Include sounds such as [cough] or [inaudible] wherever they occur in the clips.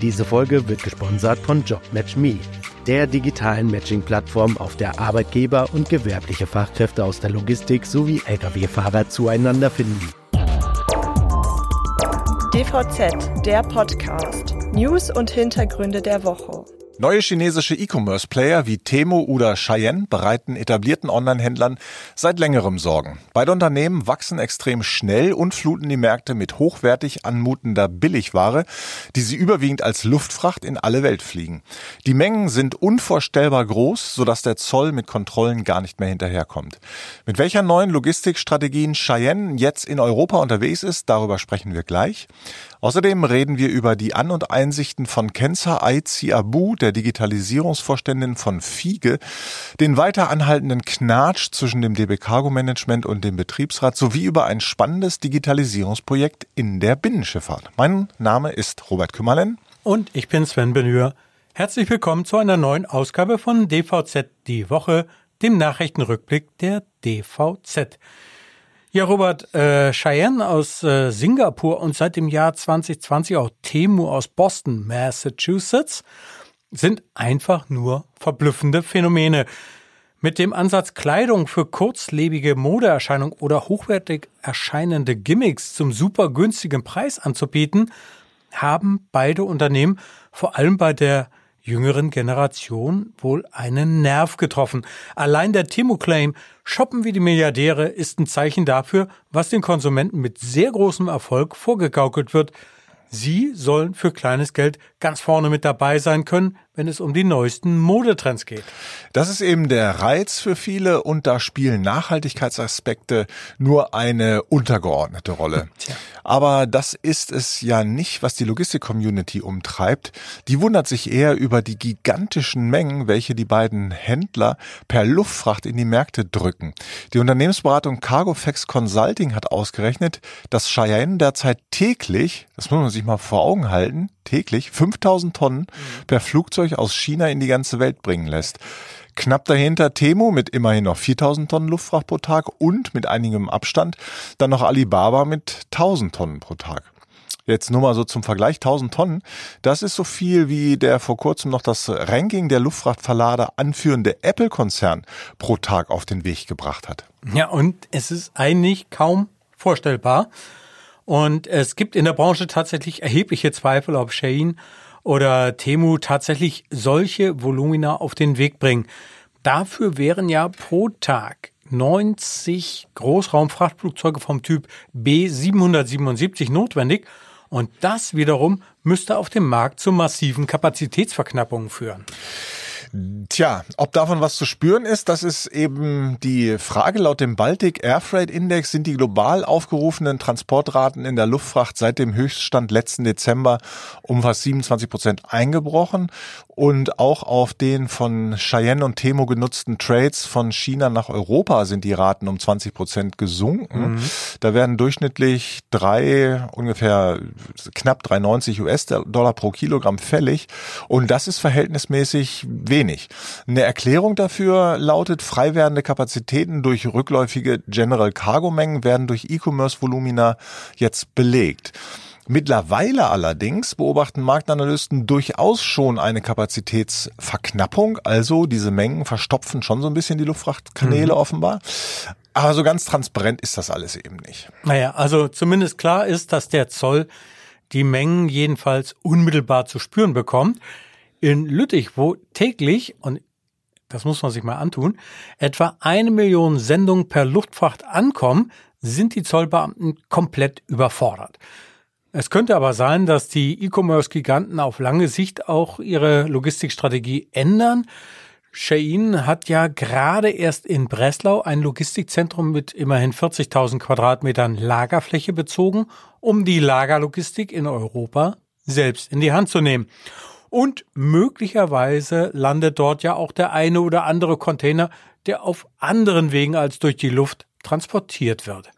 Diese Folge wird gesponsert von JobMatchMe, der digitalen Matching-Plattform, auf der Arbeitgeber und gewerbliche Fachkräfte aus der Logistik sowie Lkw-Fahrer zueinander finden. DVZ, der Podcast. News und Hintergründe der Woche. Neue chinesische E-Commerce-Player wie Temo oder Cheyenne bereiten etablierten Online-Händlern seit längerem Sorgen. Beide Unternehmen wachsen extrem schnell und fluten die Märkte mit hochwertig anmutender Billigware, die sie überwiegend als Luftfracht in alle Welt fliegen. Die Mengen sind unvorstellbar groß, sodass der Zoll mit Kontrollen gar nicht mehr hinterherkommt. Mit welcher neuen Logistikstrategien Cheyenne jetzt in Europa unterwegs ist, darüber sprechen wir gleich. Außerdem reden wir über die An- und Einsichten von Kenza Aizi Abu, der Digitalisierungsvorständin von Fiege, den weiter anhaltenden Knatsch zwischen dem DB Cargo Management und dem Betriebsrat sowie über ein spannendes Digitalisierungsprojekt in der Binnenschifffahrt. Mein Name ist Robert Kümmerlen. Und ich bin Sven Benür. Herzlich willkommen zu einer neuen Ausgabe von DVZ Die Woche, dem Nachrichtenrückblick der DVZ. Ja, Robert, äh, Cheyenne aus äh, Singapur und seit dem Jahr 2020 auch Temu aus Boston, Massachusetts, sind einfach nur verblüffende Phänomene. Mit dem Ansatz Kleidung für kurzlebige Modeerscheinung oder hochwertig erscheinende Gimmicks zum super günstigen Preis anzubieten, haben beide Unternehmen vor allem bei der jüngeren Generation wohl einen Nerv getroffen. Allein der Timo-Claim Shoppen wie die Milliardäre ist ein Zeichen dafür, was den Konsumenten mit sehr großem Erfolg vorgegaukelt wird. Sie sollen für kleines Geld ganz vorne mit dabei sein können, wenn es um die neuesten Modetrends geht. Das ist eben der Reiz für viele und da spielen Nachhaltigkeitsaspekte nur eine untergeordnete Rolle. [laughs] Tja. Aber das ist es ja nicht, was die Logistik-Community umtreibt. Die wundert sich eher über die gigantischen Mengen, welche die beiden Händler per Luftfracht in die Märkte drücken. Die Unternehmensberatung Cargoflex Consulting hat ausgerechnet, dass Cheyenne derzeit täglich, das muss man sich mal vor Augen halten, täglich 5000 Tonnen mhm. per Flugzeug aus China in die ganze Welt bringen lässt. Knapp dahinter Temo mit immerhin noch 4000 Tonnen Luftfracht pro Tag und mit einigem Abstand dann noch Alibaba mit 1000 Tonnen pro Tag. Jetzt nur mal so zum Vergleich, 1000 Tonnen, das ist so viel wie der vor kurzem noch das Ranking der Luftfrachtverlader anführende Apple-Konzern pro Tag auf den Weg gebracht hat. Ja, und es ist eigentlich kaum vorstellbar. Und es gibt in der Branche tatsächlich erhebliche Zweifel, ob Shein oder Temu tatsächlich solche Volumina auf den Weg bringen. Dafür wären ja pro Tag 90 Großraumfrachtflugzeuge vom Typ B777 notwendig und das wiederum müsste auf dem Markt zu massiven Kapazitätsverknappungen führen. Tja, ob davon was zu spüren ist, das ist eben die Frage. Laut dem Baltic Air Freight Index sind die global aufgerufenen Transportraten in der Luftfracht seit dem Höchststand letzten Dezember um fast 27 Prozent eingebrochen. Und auch auf den von Cheyenne und Temo genutzten Trades von China nach Europa sind die Raten um 20 Prozent gesunken. Mhm. Da werden durchschnittlich drei, ungefähr knapp 3,90 US-Dollar pro Kilogramm fällig. Und das ist verhältnismäßig wenig. Eine Erklärung dafür lautet, frei werdende Kapazitäten durch rückläufige General Cargo Mengen werden durch E-Commerce Volumina jetzt belegt. Mittlerweile allerdings beobachten Marktanalysten durchaus schon eine Kapazitätsverknappung. Also diese Mengen verstopfen schon so ein bisschen die Luftfrachtkanäle mhm. offenbar. Aber so ganz transparent ist das alles eben nicht. Naja, also zumindest klar ist, dass der Zoll die Mengen jedenfalls unmittelbar zu spüren bekommt. In Lüttich, wo täglich, und das muss man sich mal antun, etwa eine Million Sendungen per Luftfracht ankommen, sind die Zollbeamten komplett überfordert. Es könnte aber sein, dass die E-Commerce-Giganten auf lange Sicht auch ihre Logistikstrategie ändern. Shein hat ja gerade erst in Breslau ein Logistikzentrum mit immerhin 40.000 Quadratmetern Lagerfläche bezogen, um die Lagerlogistik in Europa selbst in die Hand zu nehmen. Und möglicherweise landet dort ja auch der eine oder andere Container, der auf anderen Wegen als durch die Luft transportiert wird.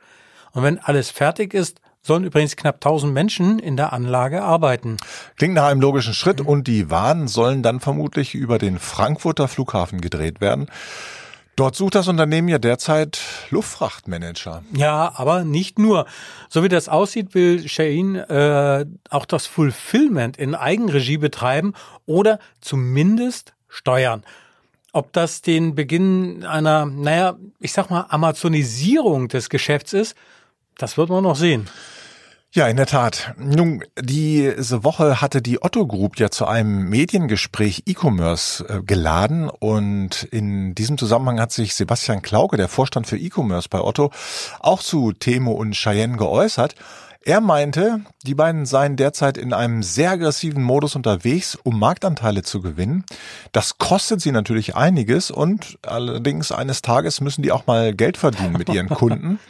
Und wenn alles fertig ist, sollen übrigens knapp 1000 Menschen in der Anlage arbeiten. Klingt nach einem logischen Schritt und die Waren sollen dann vermutlich über den Frankfurter Flughafen gedreht werden. Dort sucht das Unternehmen ja derzeit Luftfrachtmanager. Ja, aber nicht nur. So wie das aussieht, will Shein äh, auch das Fulfillment in Eigenregie betreiben oder zumindest steuern. Ob das den Beginn einer, naja, ich sag mal, Amazonisierung des Geschäfts ist, das wird man noch sehen. Ja, in der Tat. Nun, diese Woche hatte die Otto Group ja zu einem Mediengespräch E-Commerce äh, geladen und in diesem Zusammenhang hat sich Sebastian Klauke, der Vorstand für E-Commerce bei Otto, auch zu Temo und Cheyenne geäußert. Er meinte, die beiden seien derzeit in einem sehr aggressiven Modus unterwegs, um Marktanteile zu gewinnen. Das kostet sie natürlich einiges und allerdings eines Tages müssen die auch mal Geld verdienen mit ihren Kunden. [laughs]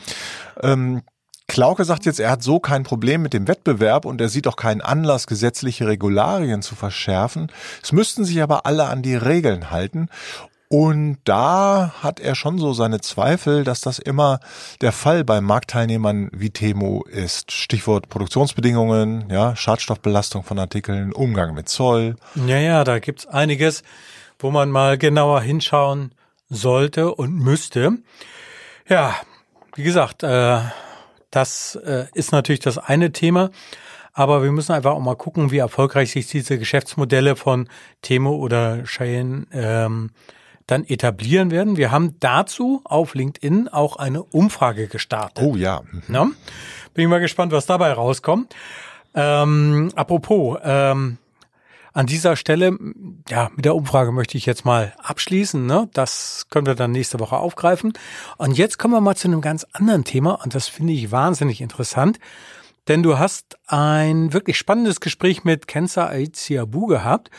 Ähm, Klauke sagt jetzt, er hat so kein Problem mit dem Wettbewerb und er sieht auch keinen Anlass, gesetzliche Regularien zu verschärfen. Es müssten sich aber alle an die Regeln halten. Und da hat er schon so seine Zweifel, dass das immer der Fall bei Marktteilnehmern wie Temo ist. Stichwort Produktionsbedingungen, ja, Schadstoffbelastung von Artikeln, Umgang mit Zoll. Ja, ja, da gibt's einiges, wo man mal genauer hinschauen sollte und müsste. Ja, wie gesagt, äh, das äh, ist natürlich das eine Thema. Aber wir müssen einfach auch mal gucken, wie erfolgreich sich diese Geschäftsmodelle von Temo oder Cheyenne ähm, dann etablieren werden. Wir haben dazu auf LinkedIn auch eine Umfrage gestartet. Oh ja. Mhm. Na? Bin ich mal gespannt, was dabei rauskommt. Ähm, apropos, ähm, an dieser Stelle, ja, mit der Umfrage möchte ich jetzt mal abschließen. Ne? Das können wir dann nächste Woche aufgreifen. Und jetzt kommen wir mal zu einem ganz anderen Thema und das finde ich wahnsinnig interessant. Denn du hast ein wirklich spannendes Gespräch mit Kenza Aiziabu gehabt.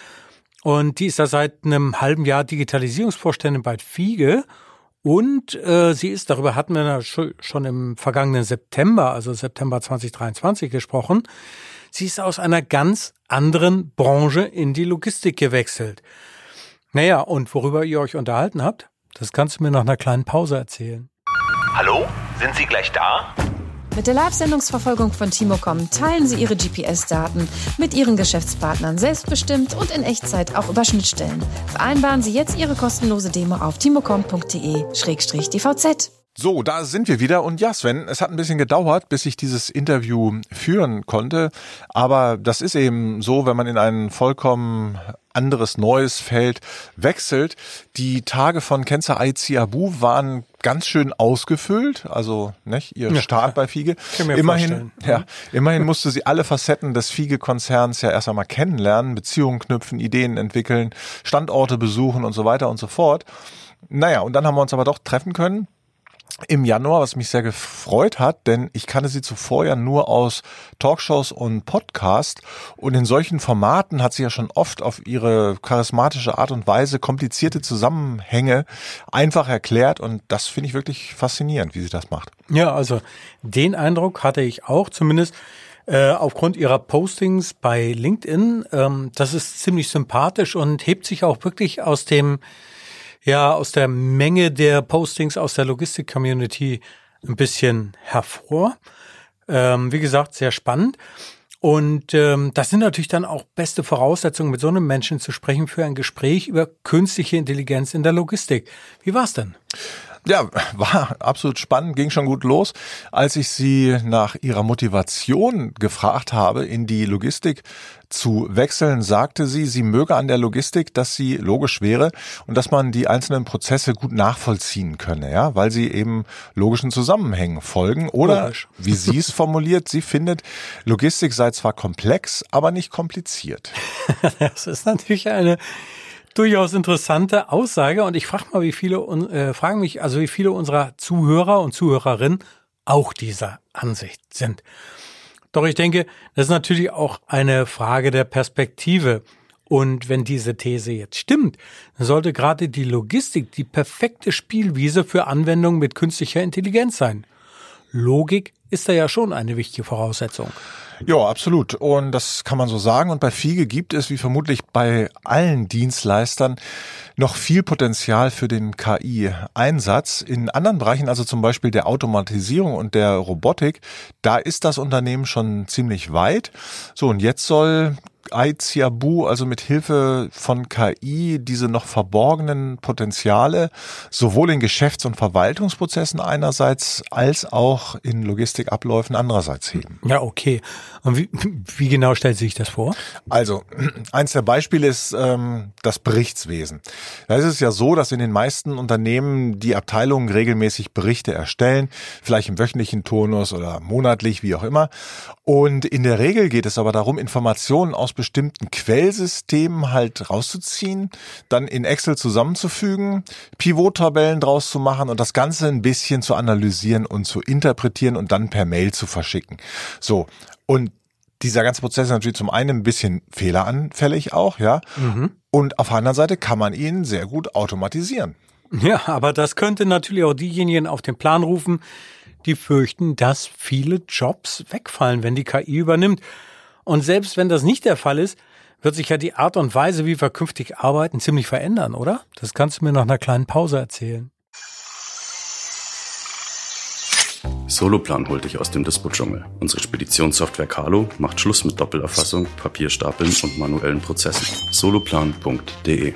Und die ist da seit einem halben Jahr Digitalisierungsvorständin bei Fiege. Und äh, sie ist, darüber hatten wir schon im vergangenen September, also September 2023 gesprochen, Sie ist aus einer ganz anderen Branche in die Logistik gewechselt. Naja, und worüber ihr euch unterhalten habt, das kannst du mir nach einer kleinen Pause erzählen. Hallo, sind Sie gleich da? Mit der Live-Sendungsverfolgung von Timocom teilen Sie Ihre GPS-Daten mit Ihren Geschäftspartnern selbstbestimmt und in Echtzeit auch über Schnittstellen. Vereinbaren Sie jetzt Ihre kostenlose Demo auf timocom.de-dvz. So, da sind wir wieder. Und ja, Sven, es hat ein bisschen gedauert, bis ich dieses Interview führen konnte. Aber das ist eben so, wenn man in ein vollkommen anderes neues Feld wechselt. Die Tage von Kenza Aizi Abu waren ganz schön ausgefüllt, also nicht, ihr ja, Start bei Fiege. Immerhin, ja, immerhin musste sie alle Facetten des Fiege-Konzerns ja erst einmal kennenlernen, Beziehungen knüpfen, Ideen entwickeln, Standorte besuchen und so weiter und so fort. Naja, und dann haben wir uns aber doch treffen können im Januar, was mich sehr gefreut hat, denn ich kannte sie zuvor ja nur aus Talkshows und Podcast und in solchen Formaten hat sie ja schon oft auf ihre charismatische Art und Weise komplizierte Zusammenhänge einfach erklärt und das finde ich wirklich faszinierend, wie sie das macht. Ja, also den Eindruck hatte ich auch, zumindest äh, aufgrund ihrer Postings bei LinkedIn. Ähm, das ist ziemlich sympathisch und hebt sich auch wirklich aus dem ja aus der Menge der Postings aus der Logistik-Community ein bisschen hervor. Ähm, wie gesagt, sehr spannend. Und ähm, das sind natürlich dann auch beste Voraussetzungen, mit so einem Menschen zu sprechen für ein Gespräch über künstliche Intelligenz in der Logistik. Wie war's denn? Ja, war absolut spannend, ging schon gut los. Als ich sie nach ihrer Motivation gefragt habe, in die Logistik zu wechseln, sagte sie, sie möge an der Logistik, dass sie logisch wäre und dass man die einzelnen Prozesse gut nachvollziehen könne, ja, weil sie eben logischen Zusammenhängen folgen. Oder Logisch. [laughs] wie sie es formuliert, sie findet, Logistik sei zwar komplex, aber nicht kompliziert. Das ist natürlich eine durchaus interessante Aussage und ich frage mal, wie viele äh, fragen mich, also wie viele unserer Zuhörer und Zuhörerinnen auch dieser Ansicht sind. Doch ich denke, das ist natürlich auch eine Frage der Perspektive. Und wenn diese These jetzt stimmt, dann sollte gerade die Logistik die perfekte Spielwiese für Anwendungen mit künstlicher Intelligenz sein. Logik ist da ja schon eine wichtige Voraussetzung. Ja, absolut. Und das kann man so sagen. Und bei Fiege gibt es, wie vermutlich bei allen Dienstleistern, noch viel Potenzial für den KI-Einsatz. In anderen Bereichen, also zum Beispiel der Automatisierung und der Robotik, da ist das Unternehmen schon ziemlich weit. So, und jetzt soll ICABU also mit Hilfe von KI diese noch verborgenen Potenziale sowohl in Geschäfts- und Verwaltungsprozessen einerseits als auch in Logistikabläufen andererseits heben. Ja, okay. Und wie, wie genau stellt sich das vor? Also, eins der Beispiele ist ähm, das Berichtswesen. Da ist es ja so, dass in den meisten Unternehmen die Abteilungen regelmäßig Berichte erstellen, vielleicht im wöchentlichen Turnus oder monatlich, wie auch immer. Und in der Regel geht es aber darum, Informationen aus bestimmten Quellsystemen halt rauszuziehen, dann in Excel zusammenzufügen, Pivot-Tabellen draus zu machen und das Ganze ein bisschen zu analysieren und zu interpretieren und dann per Mail zu verschicken. So. Und dieser ganze Prozess ist natürlich zum einen ein bisschen fehleranfällig auch, ja. Mhm. Und auf der anderen Seite kann man ihn sehr gut automatisieren. Ja, aber das könnte natürlich auch diejenigen auf den Plan rufen, die fürchten, dass viele Jobs wegfallen, wenn die KI übernimmt. Und selbst wenn das nicht der Fall ist, wird sich ja die Art und Weise, wie wir künftig arbeiten, ziemlich verändern, oder? Das kannst du mir nach einer kleinen Pause erzählen. Soloplan holt dich aus dem Dispo-Dschungel. Unsere Speditionssoftware Carlo macht Schluss mit Doppelerfassung, Papierstapeln und manuellen Prozessen. soloplan.de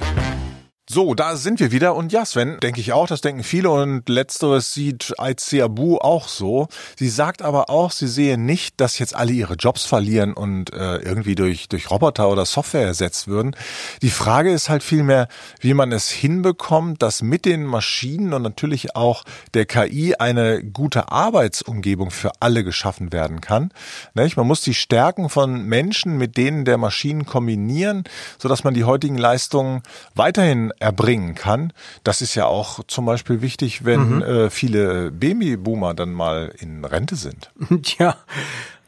so, da sind wir wieder. Und ja, Sven, denke ich auch, das denken viele. Und letzteres sieht Aiziabu auch so. Sie sagt aber auch, sie sehe nicht, dass jetzt alle ihre Jobs verlieren und äh, irgendwie durch, durch Roboter oder Software ersetzt würden. Die Frage ist halt vielmehr, wie man es hinbekommt, dass mit den Maschinen und natürlich auch der KI eine gute Arbeitsumgebung für alle geschaffen werden kann. Nicht? Man muss die Stärken von Menschen mit denen der Maschinen kombinieren, sodass man die heutigen Leistungen weiterhin erbringen kann. Das ist ja auch zum Beispiel wichtig, wenn mhm. äh, viele Babyboomer dann mal in Rente sind. [laughs] Tja,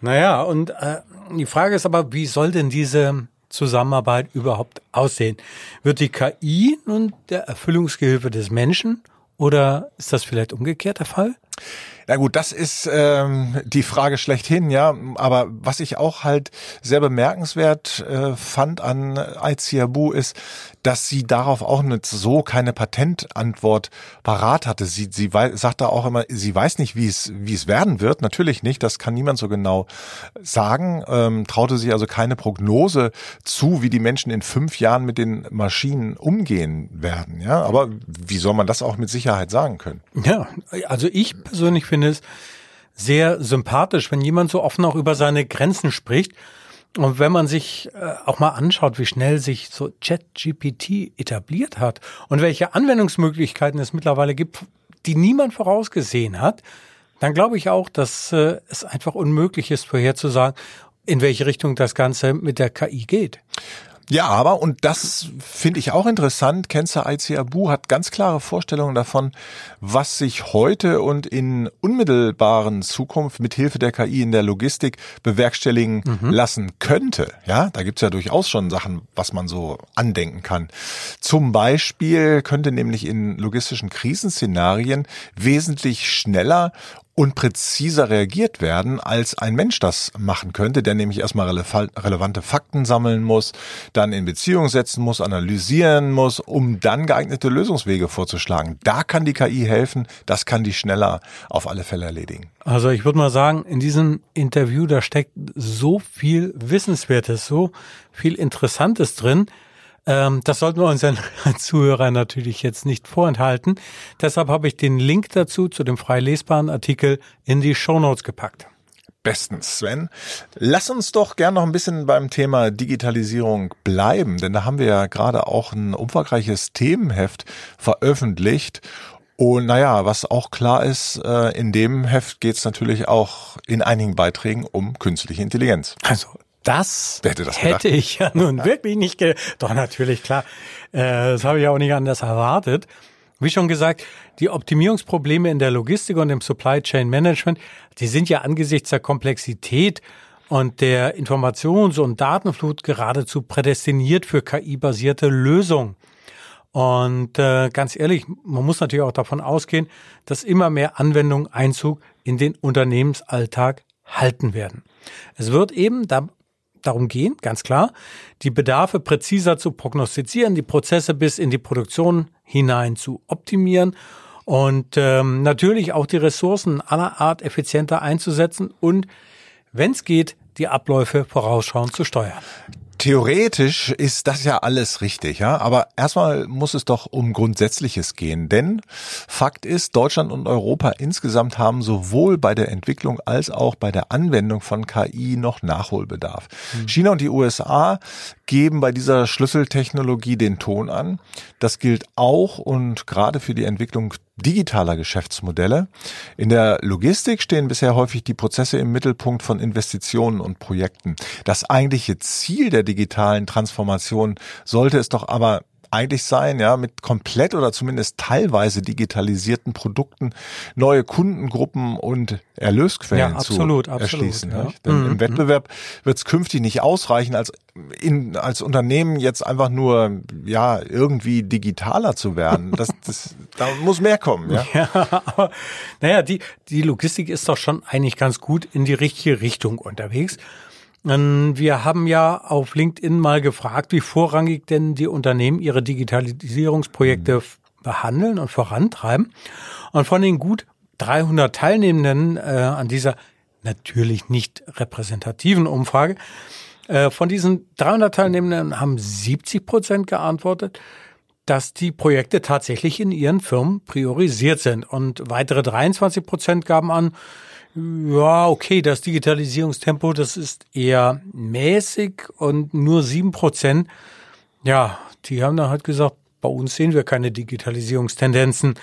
naja, und äh, die Frage ist aber, wie soll denn diese Zusammenarbeit überhaupt aussehen? Wird die KI nun der Erfüllungsgehilfe des Menschen oder ist das vielleicht umgekehrt der Fall? Na gut, das ist ähm, die Frage schlechthin, ja. Aber was ich auch halt sehr bemerkenswert äh, fand an Aiziabu ist, dass sie darauf auch nicht so keine Patentantwort parat hatte. Sie, sie sagt da auch immer, sie weiß nicht, wie es, wie es werden wird. Natürlich nicht, das kann niemand so genau sagen. Ähm, traute sich also keine Prognose zu, wie die Menschen in fünf Jahren mit den Maschinen umgehen werden. Ja, aber wie soll man das auch mit Sicherheit sagen können? Ja, also ich persönlich finde es sehr sympathisch, wenn jemand so offen auch über seine Grenzen spricht und wenn man sich äh, auch mal anschaut, wie schnell sich so ChatGPT etabliert hat und welche Anwendungsmöglichkeiten es mittlerweile gibt, die niemand vorausgesehen hat, dann glaube ich auch, dass äh, es einfach unmöglich ist, vorherzusagen, in welche Richtung das Ganze mit der KI geht. Ja, aber, und das finde ich auch interessant, Kenza IC Abu hat ganz klare Vorstellungen davon, was sich heute und in unmittelbaren Zukunft mit Hilfe der KI in der Logistik bewerkstelligen mhm. lassen könnte. Ja, da gibt's ja durchaus schon Sachen, was man so andenken kann. Zum Beispiel könnte nämlich in logistischen Krisenszenarien wesentlich schneller und präziser reagiert werden, als ein Mensch das machen könnte, der nämlich erstmal relevante Fakten sammeln muss, dann in Beziehung setzen muss, analysieren muss, um dann geeignete Lösungswege vorzuschlagen. Da kann die KI helfen, das kann die schneller auf alle Fälle erledigen. Also ich würde mal sagen, in diesem Interview, da steckt so viel Wissenswertes, so viel Interessantes drin. Ähm, das sollten wir unseren [laughs] Zuhörern natürlich jetzt nicht vorenthalten. Deshalb habe ich den Link dazu zu dem frei lesbaren Artikel in die Show Notes gepackt. Bestens, Sven. Lass uns doch gern noch ein bisschen beim Thema Digitalisierung bleiben, denn da haben wir ja gerade auch ein umfangreiches Themenheft veröffentlicht. Und naja, was auch klar ist, äh, in dem Heft geht es natürlich auch in einigen Beiträgen um künstliche Intelligenz. Also das, das hätte ich ja nun wirklich nicht ge Doch, natürlich, klar. Äh, das habe ich auch nicht anders erwartet. Wie schon gesagt, die Optimierungsprobleme in der Logistik und im Supply Chain Management, die sind ja angesichts der Komplexität und der Informations- und Datenflut geradezu prädestiniert für KI-basierte Lösungen. Und äh, ganz ehrlich, man muss natürlich auch davon ausgehen, dass immer mehr Anwendungen Einzug in den Unternehmensalltag halten werden. Es wird eben da darum gehen, ganz klar, die Bedarfe präziser zu prognostizieren, die Prozesse bis in die Produktion hinein zu optimieren und ähm, natürlich auch die Ressourcen aller Art effizienter einzusetzen und, wenn es geht, die Abläufe vorausschauend zu steuern. Theoretisch ist das ja alles richtig, ja. Aber erstmal muss es doch um Grundsätzliches gehen. Denn Fakt ist, Deutschland und Europa insgesamt haben sowohl bei der Entwicklung als auch bei der Anwendung von KI noch Nachholbedarf. Mhm. China und die USA geben bei dieser Schlüsseltechnologie den Ton an. Das gilt auch und gerade für die Entwicklung digitaler Geschäftsmodelle. In der Logistik stehen bisher häufig die Prozesse im Mittelpunkt von Investitionen und Projekten. Das eigentliche Ziel der digitalen Transformation sollte es doch aber eigentlich sein, ja, mit komplett oder zumindest teilweise digitalisierten Produkten neue Kundengruppen und Erlösquellen ja, absolut, zu erschließen. Absolut, ja. Denn mhm. im Wettbewerb wird es künftig nicht ausreichen, als in, als Unternehmen jetzt einfach nur ja irgendwie digitaler zu werden. Das, [laughs] das, da muss mehr kommen. Ja, ja aber naja, die, die Logistik ist doch schon eigentlich ganz gut in die richtige Richtung unterwegs. Wir haben ja auf LinkedIn mal gefragt, wie vorrangig denn die Unternehmen ihre Digitalisierungsprojekte behandeln und vorantreiben. Und von den gut 300 Teilnehmenden äh, an dieser natürlich nicht repräsentativen Umfrage, äh, von diesen 300 Teilnehmenden haben 70 Prozent geantwortet, dass die Projekte tatsächlich in ihren Firmen priorisiert sind. Und weitere 23 Prozent gaben an, ja, okay, das Digitalisierungstempo, das ist eher mäßig und nur sieben Prozent. Ja, die haben dann halt gesagt, bei uns sehen wir keine Digitalisierungstendenzen.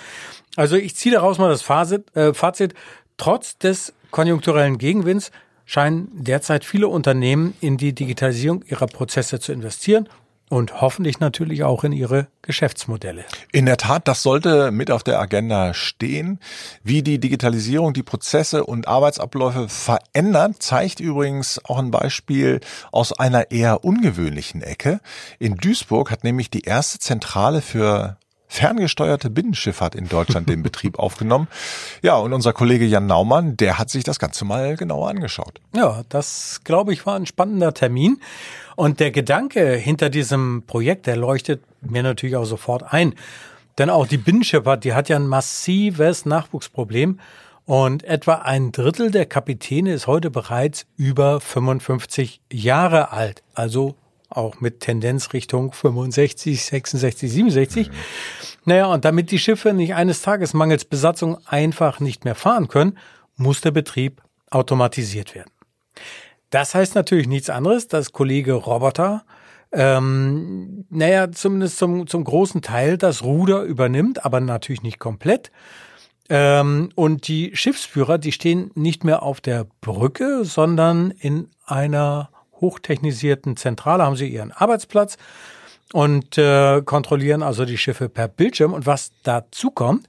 Also ich ziehe daraus mal das Fazit, äh, Fazit. Trotz des konjunkturellen Gegenwinds scheinen derzeit viele Unternehmen in die Digitalisierung ihrer Prozesse zu investieren und hoffentlich natürlich auch in ihre Geschäftsmodelle. In der Tat, das sollte mit auf der Agenda stehen. Wie die Digitalisierung die Prozesse und Arbeitsabläufe verändert, zeigt übrigens auch ein Beispiel aus einer eher ungewöhnlichen Ecke. In Duisburg hat nämlich die erste Zentrale für ferngesteuerte Binnenschifffahrt in Deutschland den Betrieb [laughs] aufgenommen. Ja, und unser Kollege Jan Naumann, der hat sich das Ganze mal genauer angeschaut. Ja, das glaube ich war ein spannender Termin. Und der Gedanke hinter diesem Projekt, der leuchtet mir natürlich auch sofort ein. Denn auch die Binnenschifffahrt, die hat ja ein massives Nachwuchsproblem. Und etwa ein Drittel der Kapitäne ist heute bereits über 55 Jahre alt. Also auch mit Tendenz Richtung 65, 66, 67. Mhm. Naja, und damit die Schiffe nicht eines Tages mangels Besatzung einfach nicht mehr fahren können, muss der Betrieb automatisiert werden. Das heißt natürlich nichts anderes, dass Kollege Roboter ähm, naja, zumindest zum, zum großen Teil das Ruder übernimmt, aber natürlich nicht komplett. Ähm, und die Schiffsführer, die stehen nicht mehr auf der Brücke, sondern in einer hochtechnisierten Zentrale haben sie ihren Arbeitsplatz und äh, kontrollieren also die Schiffe per Bildschirm. Und was dazu kommt,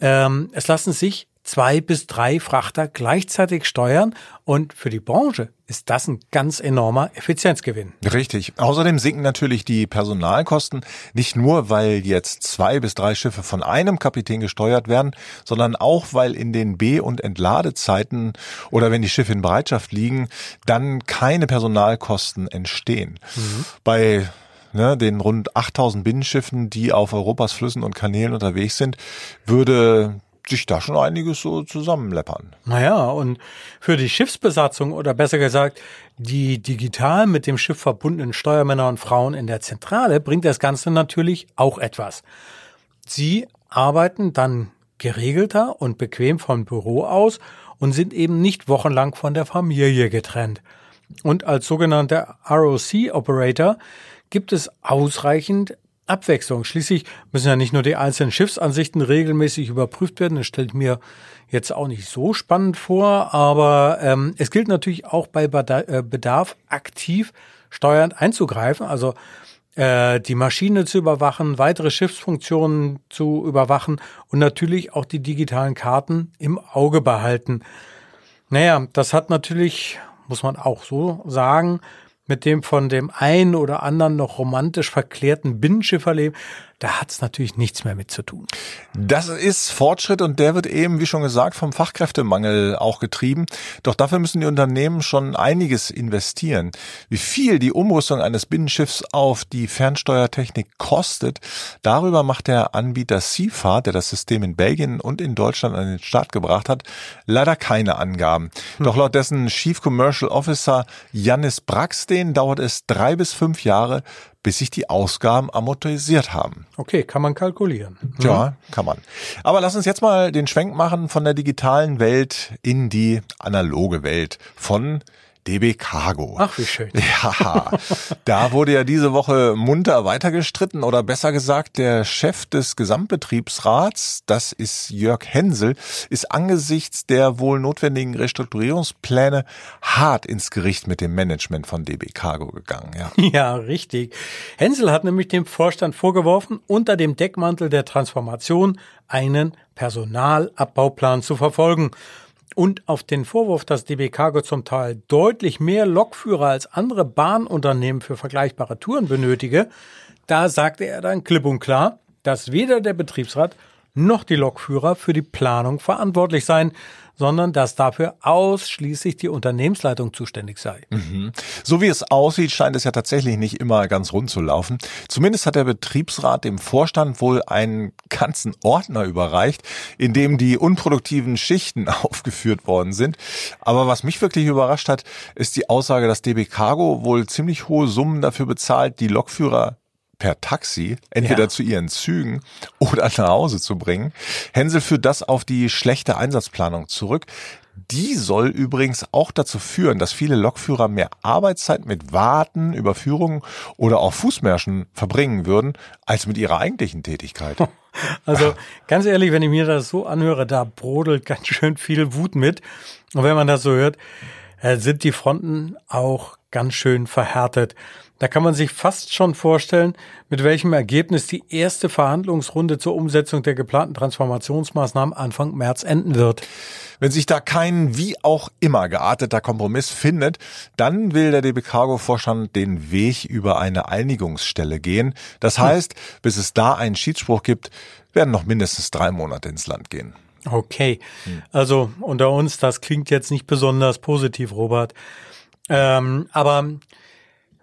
ähm, es lassen sich zwei bis drei Frachter gleichzeitig steuern und für die Branche ist das ein ganz enormer Effizienzgewinn. Richtig. Außerdem sinken natürlich die Personalkosten nicht nur, weil jetzt zwei bis drei Schiffe von einem Kapitän gesteuert werden, sondern auch, weil in den B- und Entladezeiten oder wenn die Schiffe in Bereitschaft liegen, dann keine Personalkosten entstehen. Mhm. Bei ne, den rund 8000 Binnenschiffen, die auf Europas Flüssen und Kanälen unterwegs sind, würde sich da schon einiges so zusammenleppern. Naja, und für die Schiffsbesatzung oder besser gesagt die digital mit dem Schiff verbundenen Steuermänner und Frauen in der Zentrale bringt das Ganze natürlich auch etwas. Sie arbeiten dann geregelter und bequem vom Büro aus und sind eben nicht wochenlang von der Familie getrennt. Und als sogenannter ROC-Operator gibt es ausreichend Abwechslung. Schließlich müssen ja nicht nur die einzelnen Schiffsansichten regelmäßig überprüft werden. Das stellt mir jetzt auch nicht so spannend vor, aber ähm, es gilt natürlich auch bei äh, Bedarf aktiv steuernd einzugreifen, also äh, die Maschine zu überwachen, weitere Schiffsfunktionen zu überwachen und natürlich auch die digitalen Karten im Auge behalten. Naja, das hat natürlich, muss man auch so sagen, mit dem von dem einen oder anderen noch romantisch verklärten Binnenschifferleben da hat's natürlich nichts mehr mit zu tun. Das ist Fortschritt und der wird eben, wie schon gesagt, vom Fachkräftemangel auch getrieben. Doch dafür müssen die Unternehmen schon einiges investieren. Wie viel die Umrüstung eines Binnenschiffs auf die Fernsteuertechnik kostet, darüber macht der Anbieter Seafar, der das System in Belgien und in Deutschland an den Start gebracht hat, leider keine Angaben. Doch laut dessen Chief Commercial Officer Janis Braxten dauert es drei bis fünf Jahre, bis sich die Ausgaben amortisiert haben. Okay, kann man kalkulieren. Ja, kann man. Aber lass uns jetzt mal den Schwenk machen von der digitalen Welt in die analoge Welt von DB Cargo. Ach, wie schön. [laughs] Ja, da wurde ja diese Woche munter weitergestritten oder besser gesagt, der Chef des Gesamtbetriebsrats, das ist Jörg Hensel, ist angesichts der wohl notwendigen Restrukturierungspläne hart ins Gericht mit dem Management von DB Cargo gegangen. Ja, [laughs] ja richtig. Hensel hat nämlich dem Vorstand vorgeworfen, unter dem Deckmantel der Transformation einen Personalabbauplan zu verfolgen. Und auf den Vorwurf, dass DB Cargo zum Teil deutlich mehr Lokführer als andere Bahnunternehmen für vergleichbare Touren benötige, da sagte er dann klipp und klar, dass weder der Betriebsrat noch die Lokführer für die Planung verantwortlich seien, sondern dass dafür ausschließlich die Unternehmensleitung zuständig sei. Mhm. So wie es aussieht, scheint es ja tatsächlich nicht immer ganz rund zu laufen. Zumindest hat der Betriebsrat dem Vorstand wohl einen ganzen Ordner überreicht, in dem die unproduktiven Schichten [laughs] aufgeführt worden sind. Aber was mich wirklich überrascht hat, ist die Aussage, dass DB Cargo wohl ziemlich hohe Summen dafür bezahlt, die Lokführer per Taxi entweder ja. zu ihren Zügen oder nach Hause zu bringen. Hensel führt das auf die schlechte Einsatzplanung zurück. Die soll übrigens auch dazu führen, dass viele Lokführer mehr Arbeitszeit mit Warten, Überführungen oder auch Fußmärschen verbringen würden, als mit ihrer eigentlichen Tätigkeit. [laughs] Also ganz ehrlich, wenn ich mir das so anhöre, da brodelt ganz schön viel Wut mit. Und wenn man das so hört, äh, sind die Fronten auch ganz schön verhärtet. Da kann man sich fast schon vorstellen, mit welchem Ergebnis die erste Verhandlungsrunde zur Umsetzung der geplanten Transformationsmaßnahmen Anfang März enden wird. Wenn sich da kein wie auch immer gearteter Kompromiss findet, dann will der DB Cargo Vorstand den Weg über eine Einigungsstelle gehen. Das hm. heißt, bis es da einen Schiedsspruch gibt, werden noch mindestens drei Monate ins Land gehen. Okay, hm. also unter uns, das klingt jetzt nicht besonders positiv, Robert. Ähm, aber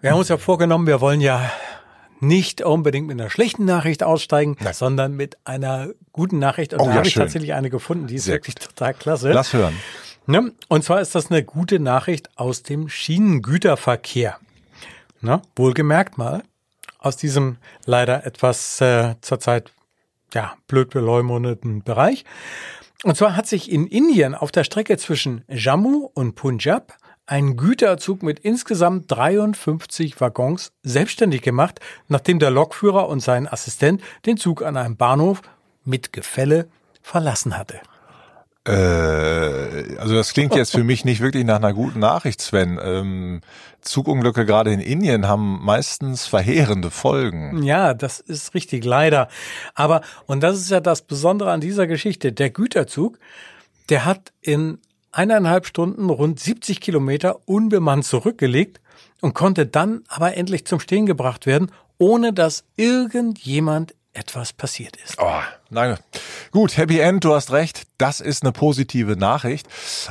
wir haben uns ja vorgenommen, wir wollen ja nicht unbedingt mit einer schlechten Nachricht aussteigen, Nein. sondern mit einer guten Nachricht. Und oh, da ja, habe ich tatsächlich eine gefunden, die ist Sehr wirklich total klasse. Lass hören. Ne? Und zwar ist das eine gute Nachricht aus dem Schienengüterverkehr. Ne? Wohlgemerkt mal, aus diesem leider etwas äh, zurzeit ja, blöd beleumundeten Bereich. Und zwar hat sich in Indien auf der Strecke zwischen Jammu und Punjab ein Güterzug mit insgesamt 53 Waggons selbstständig gemacht, nachdem der Lokführer und sein Assistent den Zug an einem Bahnhof mit Gefälle verlassen hatte. Äh, also das klingt jetzt für mich nicht wirklich nach einer guten Nachricht, Sven. Ähm, Zugunglücke gerade in Indien haben meistens verheerende Folgen. Ja, das ist richtig, leider. Aber, und das ist ja das Besondere an dieser Geschichte, der Güterzug, der hat in eineinhalb Stunden rund 70 Kilometer unbemannt zurückgelegt und konnte dann aber endlich zum Stehen gebracht werden, ohne dass irgendjemand etwas passiert ist. Oh, nein. Gut, Happy End, du hast recht. Das ist eine positive Nachricht.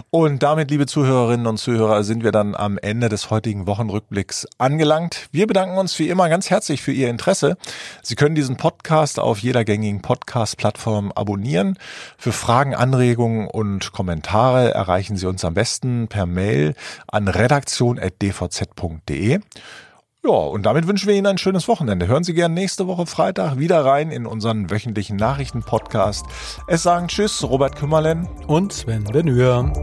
Und damit, liebe Zuhörerinnen und Zuhörer, sind wir dann am Ende des heutigen Wochenrückblicks angelangt. Wir bedanken uns wie immer ganz herzlich für Ihr Interesse. Sie können diesen Podcast auf jeder gängigen Podcast-Plattform abonnieren. Für Fragen, Anregungen und Kommentare erreichen Sie uns am besten per Mail an redaktion.dvz.de. Ja, und damit wünschen wir Ihnen ein schönes Wochenende. Hören Sie gerne nächste Woche Freitag wieder rein in unseren wöchentlichen Nachrichten-Podcast. Es sagen Tschüss, Robert Kümmerlen und Sven Benür.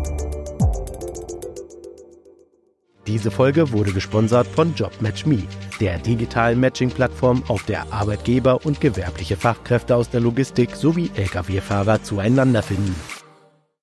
Diese Folge wurde gesponsert von JobMatchMe, der digitalen Matching-Plattform, auf der Arbeitgeber und gewerbliche Fachkräfte aus der Logistik sowie Lkw-Fahrer zueinander finden.